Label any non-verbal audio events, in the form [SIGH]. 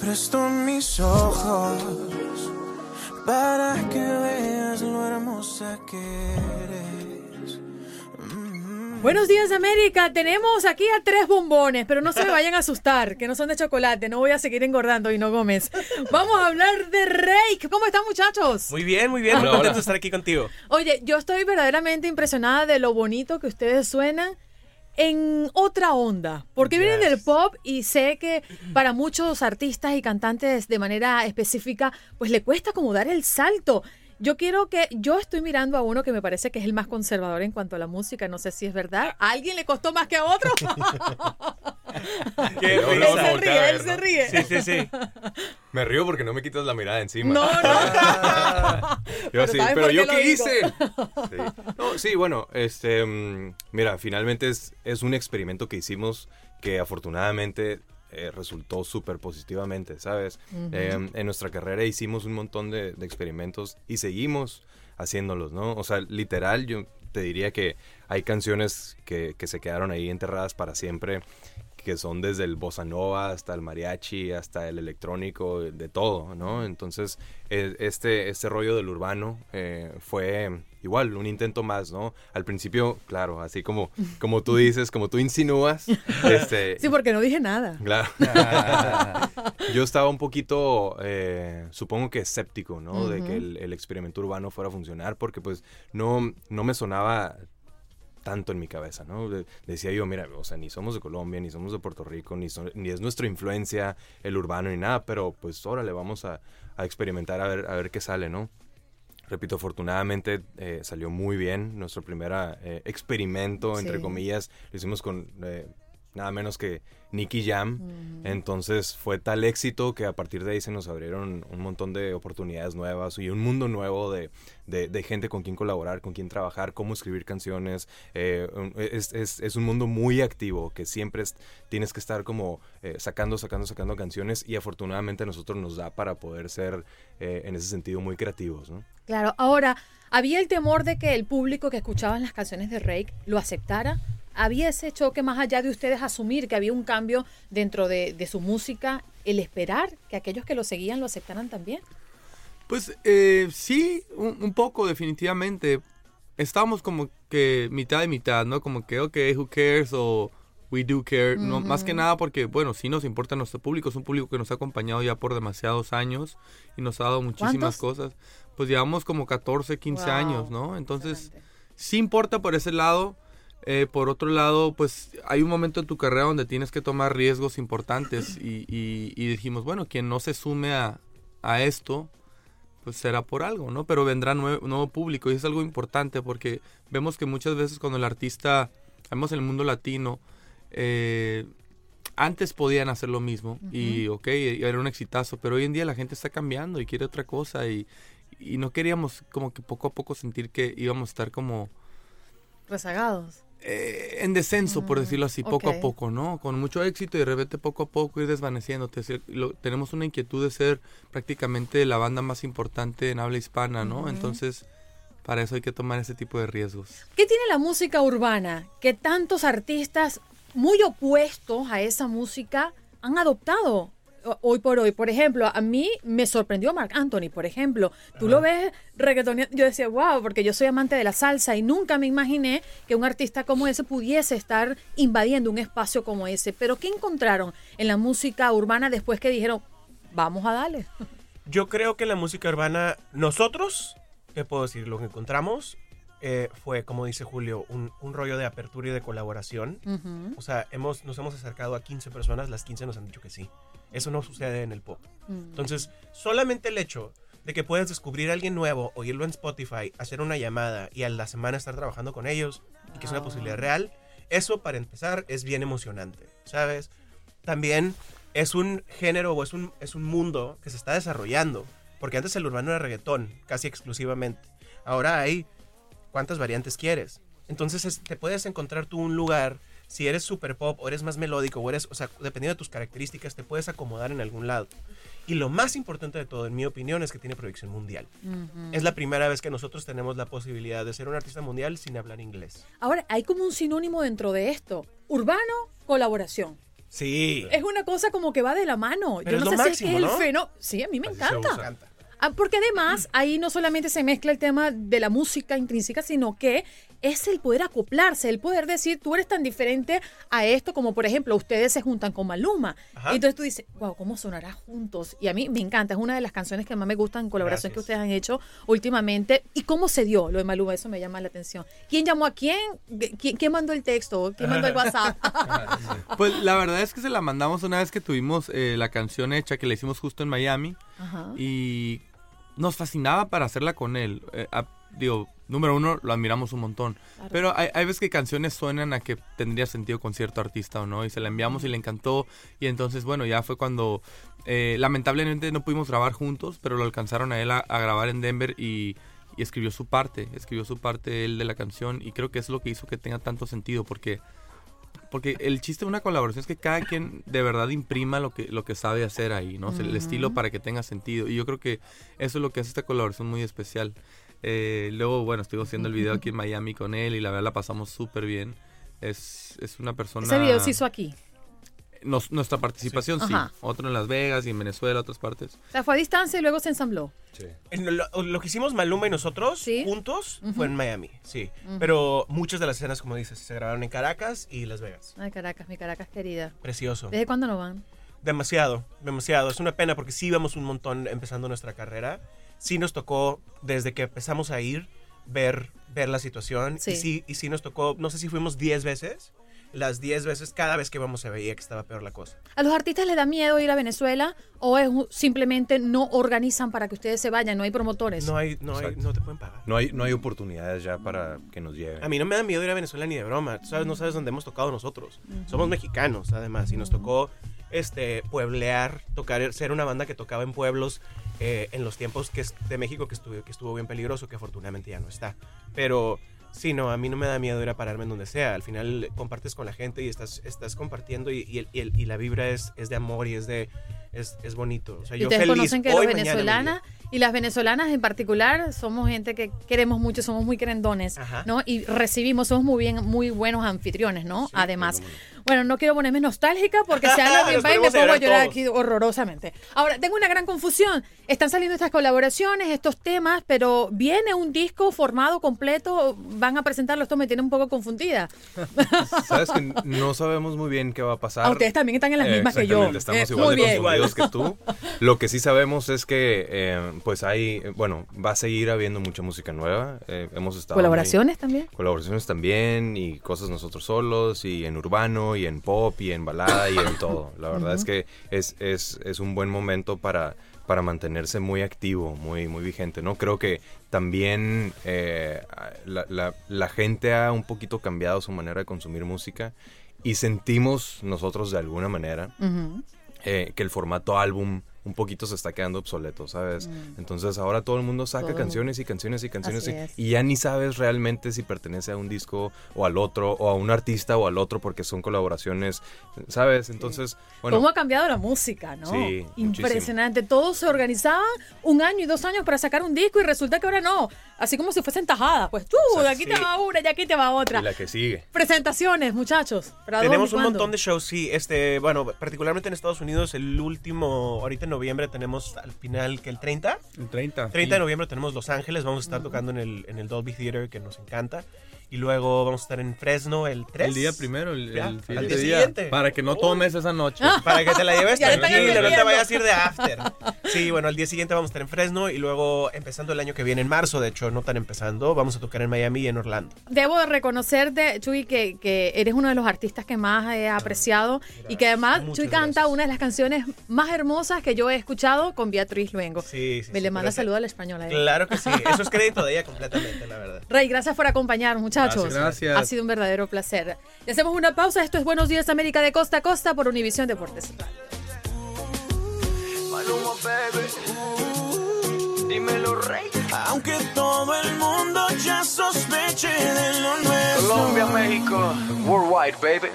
presto mis ojos para que veas lo hermosa que eres. Mm. Buenos días América, tenemos aquí a tres bombones, pero no se me vayan a asustar, que no son de chocolate, no voy a seguir engordando, Hino Gómez. Vamos a hablar de Rake. ¿Cómo están muchachos? Muy bien, muy bien, muy contento de estar aquí contigo. Oye, yo estoy verdaderamente impresionada de lo bonito que ustedes suenan en otra onda, porque vienen del pop y sé que para muchos artistas y cantantes de manera específica, pues le cuesta como dar el salto. Yo quiero que, yo estoy mirando a uno que me parece que es el más conservador en cuanto a la música, no sé si es verdad. ¿A alguien le costó más que a otro? [LAUGHS] [LAUGHS] Qué él risa. se ríe, él se ríe. Sí, sí, sí. [LAUGHS] Me río porque no me quitas la mirada encima. No, no. Yo sí, ¿sabes pero por yo qué lo qué digo? hice. Sí. No, sí, bueno, este, mm, mira, finalmente es, es un experimento que hicimos que afortunadamente eh, resultó súper positivamente, ¿sabes? Eh, en nuestra carrera hicimos un montón de, de experimentos y seguimos haciéndolos, ¿no? O sea, literal, yo te diría que hay canciones que, que se quedaron ahí enterradas para siempre que son desde el bossa nova hasta el mariachi, hasta el electrónico, de todo, ¿no? Entonces, eh, este, este rollo del urbano eh, fue igual, un intento más, ¿no? Al principio, claro, así como, como tú [LAUGHS] dices, como tú insinúas, este, Sí, porque no dije nada. Claro. [LAUGHS] [LAUGHS] Yo estaba un poquito, eh, supongo que escéptico, ¿no? De que el, el experimento urbano fuera a funcionar, porque pues no, no me sonaba tanto en mi cabeza, ¿no? De- decía yo, mira, o sea, ni somos de Colombia, ni somos de Puerto Rico, ni, son- ni es nuestra influencia el urbano ni nada, pero pues órale, vamos a, a experimentar a ver, a ver qué sale, ¿no? Repito, afortunadamente eh, salió muy bien. Nuestro primer eh, experimento, entre comillas, lo hicimos con eh, nada menos que Nicky Jam. Entonces fue tal éxito que a partir de ahí se nos abrieron un montón de oportunidades nuevas y un mundo nuevo de, de- de gente con quien colaborar, con quien trabajar, cómo escribir canciones. Eh, es, es- es un mundo muy activo que siempre es- tienes que estar como eh, sacando, sacando, sacando canciones y afortunadamente a nosotros nos da para poder ser eh, en ese sentido muy creativos, ¿no? Claro, ahora, ¿había el temor de que el público que escuchaba las canciones de Rake lo aceptara? ¿Había ese choque más allá de ustedes asumir que había un cambio dentro de, de su música, el esperar que aquellos que lo seguían lo aceptaran también? Pues eh, sí, un, un poco definitivamente. Estábamos como que mitad de mitad, ¿no? Como que, ok, who cares o we do care. no, más que nada porque, bueno, sí nos importa nuestro público. Es un público que nos ha acompañado ya por demasiados años y nos ha dado muchísimas cosas. Pues llevamos como 14, 15 Wow, años, ¿no? Entonces, excelente. sí importa por ese lado. Eh, por otro lado, pues hay un momento en tu carrera donde tienes que tomar riesgos importantes [CLEARS THROAT] y, y- y dijimos, bueno, quien no se sume a, a esto, pues será por algo, ¿no? Pero vendrá nue- nuevo público y es algo importante porque vemos que muchas veces cuando el artista, vemos en el mundo latino, eh, antes podían hacer lo mismo y ok, era un exitazo, pero hoy en día la gente está cambiando y quiere otra cosa y, y no queríamos como que poco a poco sentir que íbamos a estar como Rezagados. Eh, en descenso, por decirlo así, poco a poco, ¿no? Con mucho éxito y de repente poco a poco ir desvaneciéndote. Lo- tenemos una inquietud de ser prácticamente la banda más importante en habla hispana, ¿no? Entonces, para eso hay que tomar ese tipo de riesgos. ¿Qué tiene la música urbana que tantos artistas muy opuestos a esa música han adoptado hoy por hoy? Por ejemplo, a mí me sorprendió Marc Anthony, por ejemplo. Tú lo ves reggaetoneando, yo decía, wow, porque yo soy amante de la salsa y nunca me imaginé que un artista como ese pudiese estar invadiendo un espacio como ese. Pero ¿qué encontraron en la música urbana después que dijeron, vamos a darle? Yo creo que la música urbana, nosotros, ¿qué puedo decir? Lo que encontramos eh, fue, como dice Julio, un, un rollo de apertura y de colaboración. O sea, hemos, nos hemos acercado a 15 personas, las 15 nos han dicho que sí. Eso no sucede en el pop. Entonces, solamente el hecho de que puedas descubrir a alguien nuevo, oírlo en Spotify, hacer una llamada y a la semana estar trabajando con ellos, y que es una posibilidad real, eso para empezar es bien emocionante, ¿sabes? También es un género o es un, es un mundo que se está desarrollando, porque antes el urbano era reggaetón, casi exclusivamente. Ahora hay cuántas variantes quieres. Entonces es- te puedes encontrar tú un lugar, si eres super pop o eres más melódico o eres, o sea, dependiendo de tus características, te puedes acomodar en algún lado. Y lo más importante de todo, en mi opinión, es que tiene proyección mundial. Es la primera vez que nosotros tenemos la posibilidad de ser un artista mundial sin hablar inglés. Ahora, hay como un sinónimo dentro de esto. Urbano, colaboración. Sí. Es una cosa como que va de la mano. Pero Yo es no lo sé si máximo, es que ¿no? el fenómeno. Sí, a mí me Así encanta. Ah, porque además ahí no solamente se mezcla el tema de la música intrínseca, sino que es el poder acoplarse, el poder decir, tú eres tan diferente a esto, como por ejemplo, ustedes se juntan con Maluma. Ajá. Y entonces tú dices, wow, ¿cómo sonará juntos? Y a mí me encanta, es una de las canciones que más me gustan en colaboración que ustedes han hecho últimamente. ¿Y cómo se dio lo de Maluma? Eso me llama la atención. ¿Quién llamó a quién? ¿Quién, quién mandó el texto? ¿Quién mandó el [LAUGHS] WhatsApp? Pues la verdad es que se la mandamos una vez que tuvimos eh, la canción hecha, que la hicimos justo en Miami. Ajá. Y nos fascinaba para hacerla con él. Eh, a- digo, número uno, lo admiramos un montón. Claro. Pero hay, hay veces que canciones suenan a que tendría sentido con cierto artista o no. Y se la enviamos y le encantó. Y entonces, bueno, ya fue cuando... eh, lamentablemente no pudimos grabar juntos, pero lo alcanzaron a él a, a grabar en Denver y, y escribió su parte. Escribió su parte él de la canción. Y creo que es lo que hizo que tenga tanto sentido porque... Porque el chiste de una colaboración es que cada quien de verdad imprima lo que, lo que sabe hacer ahí, ¿no? Sea, El estilo para que tenga sentido. Y yo creo que eso es lo que hace esta colaboración muy especial. Eh, luego, bueno, estuve haciendo el video aquí en Miami con él y la verdad la pasamos súper bien. Es, es una persona... Ese video se hizo aquí. Nos- nuestra participación sí. Otro en Las Vegas y en Venezuela, otras partes. O sea, fue a distancia y luego se ensambló. Sí. En Lo, lo que hicimos Maluma y nosotros Sí. juntos fue en Miami, sí. Pero muchas de las escenas, como dices, se grabaron en Caracas y Las Vegas. Ay, Caracas, mi Caracas querida. Precioso. ¿Desde cuándo no van? Demasiado, demasiado. Es una pena porque sí íbamos un montón empezando nuestra carrera. Sí nos tocó, desde que empezamos a ir, ver, ver la situación. Sí. Y, sí, y sí nos tocó, no sé si fuimos 10 veces. Las 10 veces, cada vez que íbamos se veía que estaba peor la cosa. ¿A los artistas les da miedo ir a Venezuela o es simplemente no organizan para que ustedes se vayan? No hay promotores. No hay, no hay, no te pueden pagar. No hay, no hay oportunidades ya para que nos lleven. A mí no me da miedo ir a Venezuela ni de broma. Tú sabes, no sabes dónde hemos tocado nosotros. Somos mexicanos, además, y nos tocó este pueblear, tocar, ser una banda que tocaba en pueblos eh, en los tiempos que de México que estuvo, que estuvo bien peligroso, que afortunadamente ya no está. Pero sí, no, a mí no me da miedo ir a pararme en donde sea. Al final compartes con la gente y estás, estás compartiendo y, el- y la vibra es, es de amor y es de es, es bonito. O sea, Y yo ustedes feliz conocen que hoy, los venezolanas y las venezolanas en particular somos gente que queremos mucho, somos muy querendones, Ajá. ¿no? Y recibimos, somos muy bien, muy buenos anfitriones, ¿no? Sí, Además, bueno, no quiero ponerme nostálgica porque se habla país y me pongo a llorar todos. aquí horrorosamente. Ahora, tengo una gran confusión. Están saliendo estas colaboraciones, estos temas, pero viene un disco formado completo, van a presentarlo, esto me tiene un poco confundida. [LAUGHS] Sabes que no sabemos muy bien qué va a pasar. Ah, ustedes también están en las Eh, mismas que yo. Estamos Eh, igual muy bien. Que tú. Lo que sí sabemos es que, eh, pues hay, bueno, va a seguir habiendo mucha música nueva. Eh, hemos estado muy- ¿Colaboraciones también? colaboraciones también y cosas nosotros solos y en urbano y en pop y en balada y en todo. La verdad es que es, es, es un buen momento para, para mantenerse muy activo, muy, muy vigente, ¿no? Creo que también eh, la, la- la gente ha un poquito cambiado su manera de consumir música y sentimos nosotros de alguna manera. Eh, que el formato álbum un poquito se está quedando obsoleto, ¿sabes? Entonces ahora todo el mundo saca Mm. Todo canciones y canciones y canciones y, y ya ni sabes realmente si pertenece a un disco o al otro o a un artista o al otro porque son colaboraciones, ¿sabes? Entonces, bueno, ¿Cómo ha cambiado la música, no? Sí, Impresionante. Todos se organizaban un año y dos años para sacar un disco y resulta que ahora no. Así como si fuesen tajadas. Pues tú, Exacto, de aquí te sí. va una y aquí te va otra. y la que sigue. Presentaciones, muchachos. ¿Para dónde Tenemos un montón de shows, sí. Este, bueno, particularmente en Estados Unidos, el último, ahorita en noviembre tenemos al final que el 30. El 30. 30 de noviembre tenemos Los Ángeles, vamos a estar tocando en el, en el Dolby Theater, que nos encanta. Y luego vamos a estar en Fresno el 3. El día primero, el, el siguiente día día. siguiente. Para que no tomes esa noche. [LAUGHS] Para que te la lleves [LAUGHS] tranquilo, no te vayas a ir de after. [LAUGHS] Sí, bueno, al día siguiente vamos a estar en Fresno y luego empezando el año que viene, en marzo, de hecho, no tan empezando, vamos a tocar en Miami y en Orlando. Debo de reconocerte, Chuy, que, que eres uno de los artistas que más he apreciado y que además Muchas Chuy canta gracias. una de las canciones más hermosas que yo he escuchado con Beatriz Luengo. Sí, sí. Me sí, le manda saludo al español. a ella. Claro que sí, eso es crédito de ella completamente, la verdad. Rey, gracias por acompañarnos, muchachos. Gracias. Gracias. Ha sido un verdadero placer. Y hacemos una pausa. Esto es Buenos Días América de Costa a Costa por Univisión Deportes. Dímelo, rey. Aunque todo el mundo ya sospeche de lo nuestro. Colombia, México, worldwide, baby.